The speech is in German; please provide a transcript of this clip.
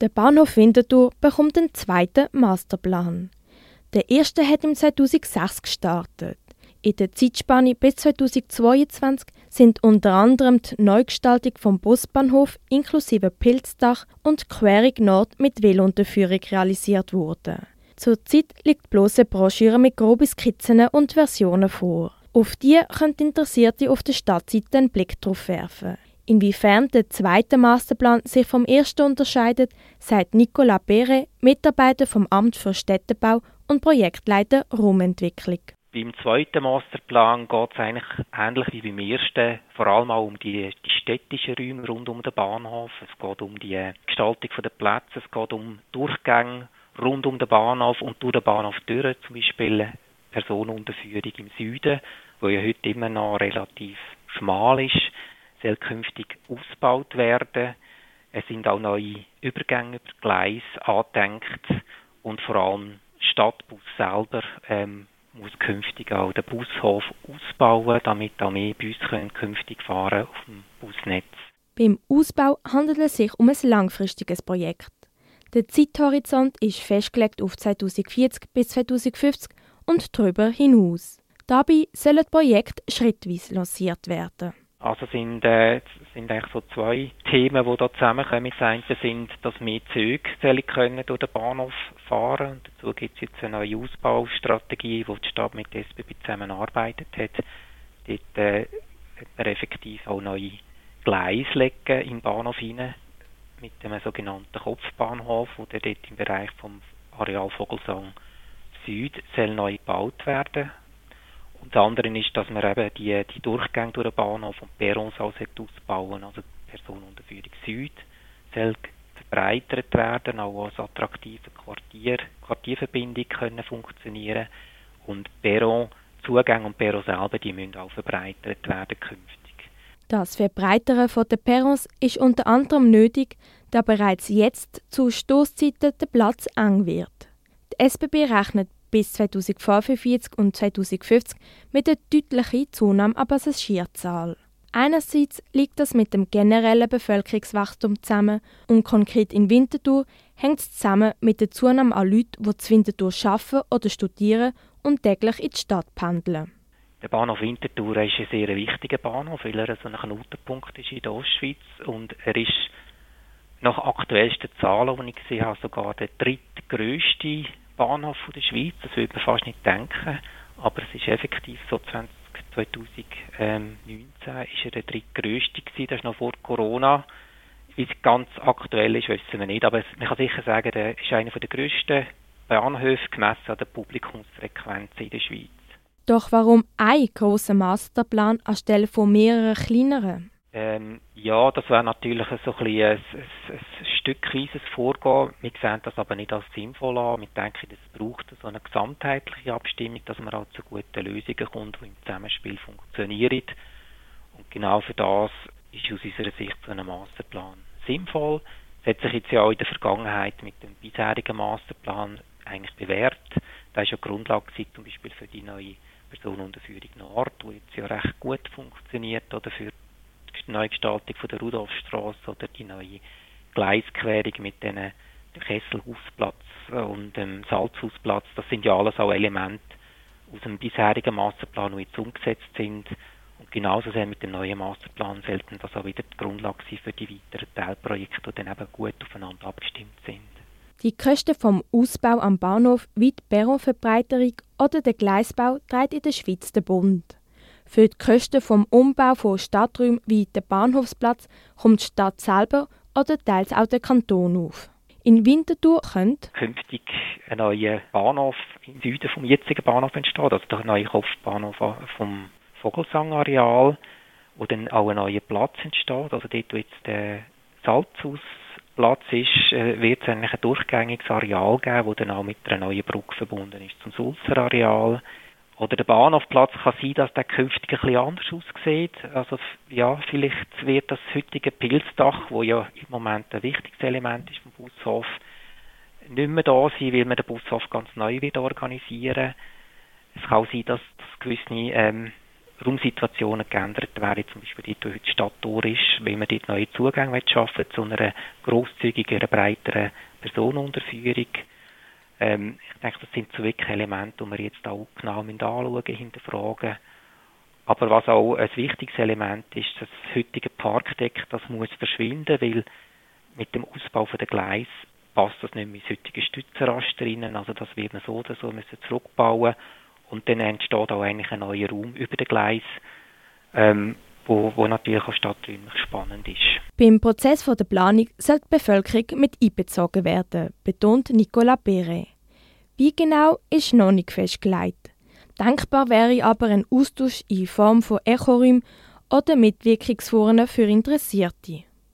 Der Bahnhof Winterthur bekommt einen zweiten Masterplan. Der erste hat im 2006 gestartet. In der Zeitspanne bis 2022 sind unter anderem die Neugestaltung vom Busbahnhof inklusive Pilzdach und Querung Nord mit Velunterführung realisiert worden. Zurzeit liegt bloße Broschüre mit groben Skizzen und Versionen vor. Auf die können Interessierte auf der Stadtseite einen Blick drauf werfen. Inwiefern der zweite Masterplan sich vom ersten unterscheidet, sagt Nicolas Pere, Mitarbeiter vom Amt für Städtebau und Projektleiter Raumentwicklung. Beim zweiten Masterplan geht es eigentlich ähnlich wie beim ersten, vor allem auch um die, die städtischen Räume rund um den Bahnhof. Es geht um die Gestaltung der Plätze, es geht um Durchgänge rund um den Bahnhof und durch den Bahnhof durch, zum Beispiel Personenunterführung im Süden, wo ja heute immer noch relativ schmal ist soll künftig ausgebaut werden. Es sind auch neue Übergänge über Gleis angedenkt und vor allem Stadtbus selber ähm, muss künftig auch den Bushof ausbauen, damit auch mehr Busse können künftig fahren auf dem Busnetz. Beim Ausbau handelt es sich um ein langfristiges Projekt. Der Zeithorizont ist festgelegt auf 2040 bis 2050 und darüber hinaus. Dabei sollen Projekte schrittweise lanciert werden. Also sind, äh, sind eigentlich so zwei Themen, die da zusammenkommen. Das eine sind, dass mehr Züge können durch den Bahnhof fahren und dazu gibt es jetzt eine neue Ausbaustrategie, wo die Stadt mit der SBB zusammenarbeitet hat. Dort äh, hat man effektiv auch neue Gleise legen im Bahnhof hinein mit dem sogenannten Kopfbahnhof, wo der dort im Bereich vom Areal Vogelsang Süd soll neu gebaut werden das andere ist, dass man eben die, die Durchgänge durch den Bahnhof und Perrons auch ausbauen Also die Personenunterführung Süd soll verbreitert werden, auch als attraktive Quartier, Quartierverbindung können funktionieren und Perron, Zugänge und Perron selber, die müssen auch verbreitert werden künftig. Das Verbreitern der Perrons ist unter anderem nötig, da bereits jetzt zu Stoßzeiten der Platz eng wird. Die SBB rechnet bis 2045 und 2050 mit einer deutlichen Zunahme an Passagierzahl. Einerseits liegt das mit dem generellen Bevölkerungswachstum zusammen und konkret in Winterthur hängt es zusammen mit der Zunahme an Leuten, die zu Winterthur arbeiten oder studieren und täglich in die Stadt pendeln. Der Bahnhof Winterthur ist ein sehr wichtiger Bahnhof, weil er so ein Knotenpunkt ist in der Ostschweiz und er ist nach aktuellsten Zahlen, die ich gesehen habe, sogar der drittgrößte Bahnhof der Schweiz. Das würde man fast nicht denken, aber es ist effektiv so 20, 2019 ist er der drittgrößte gewesen, das ist noch vor Corona. Wie es ganz aktuell ist, wissen wir nicht, aber man kann sicher sagen, der ist einer der grössten Bahnhöfe gemessen an der Publikumsfrequenz in der Schweiz. Doch warum ein großer Masterplan anstelle von mehreren kleineren? Ähm, ja, das wäre natürlich so ein, bisschen ein, ein, ein stückweises Vorgehen. Wir sehen das aber nicht als sinnvoll an. Wir denken, es braucht so eine gesamtheitliche Abstimmung, dass man auch zu guten Lösungen kommt, die im Zusammenspiel funktionieren. Und genau für das ist aus unserer Sicht so ein Masterplan sinnvoll. Es hat sich jetzt ja auch in der Vergangenheit mit dem bisherigen Masterplan eigentlich bewährt. Da ist ja Grundlage zum Beispiel für die neue Personenunterführung Nord, die jetzt ja recht gut funktioniert, oder für die Neugestaltung von der Rudolfstraße oder die neue Gleisquerung mit den Kesselhausplatz und dem Salzhausplatz. Das sind ja alles auch Elemente aus dem bisherigen Masterplan, die jetzt umgesetzt sind. Und genauso sehr mit dem neuen Masterplan sollten das auch wieder die Grundlage sein für die weiteren Teilprojekte, die dann eben gut aufeinander abgestimmt sind. Die Kosten vom Ausbau am Bahnhof wie die Perronverbreiterung oder der Gleisbau trägt in der Schweiz der Bund. Für die Kosten vom Umbau von Stadträumen wie der Bahnhofsplatz kommt die Stadt selber oder teils auch der Kanton auf. In Winterthur könnte künftig ein neuer Bahnhof im Süden vom jetzigen Bahnhof entstehen, also der neue Kopfbahnhof vom Vogelsangareal, wo dann auch ein neuer Platz entsteht, also dort, wo jetzt der Salzhausplatz ist, äh, wird es eigentlich ein durchgängiges Areal geben, das dann auch mit einer neuen Brücke verbunden ist zum Sulzer Areal. Oder der Bahnhofplatz kann sein, dass der künftig ein bisschen anders aussieht. Also ja, vielleicht wird das heutige Pilzdach, wo ja im Moment ein wichtiges Element ist vom Bushof, nicht mehr da sein, weil man den Bushof ganz neu wird organisieren. Es kann auch sein, dass, gewisse ähm, Raumsituationen geändert wäre, zum Beispiel dort, wo heute die Stadt durch ist, weil man dort neue Zugänge schaffen zu einer grosszügigeren, breiteren Personenunterführung. Ähm, ich denke, das sind so wirklich Elemente, die wir jetzt auch genau anschauen, hinterfragen. Aber was auch ein wichtiges Element ist, das heutige Parkdeck, das muss verschwinden, weil mit dem Ausbau der Gleis passt das nicht mehr ins heutige Stützenraster rein. Also das wird man so oder so müssen zurückbauen und dann entsteht auch eigentlich ein neuer Raum über den Gleis, ähm, wo, wo natürlich auch stadträumlich spannend ist. Beim Prozess der Planung soll die Bevölkerung mit einbezogen werden, betont Nicolas Perret. Wie genau ist noch nicht festgelegt. Denkbar wäre aber ein Austausch in Form von Echoräumen oder Mitwirkungsforen für Interessierte.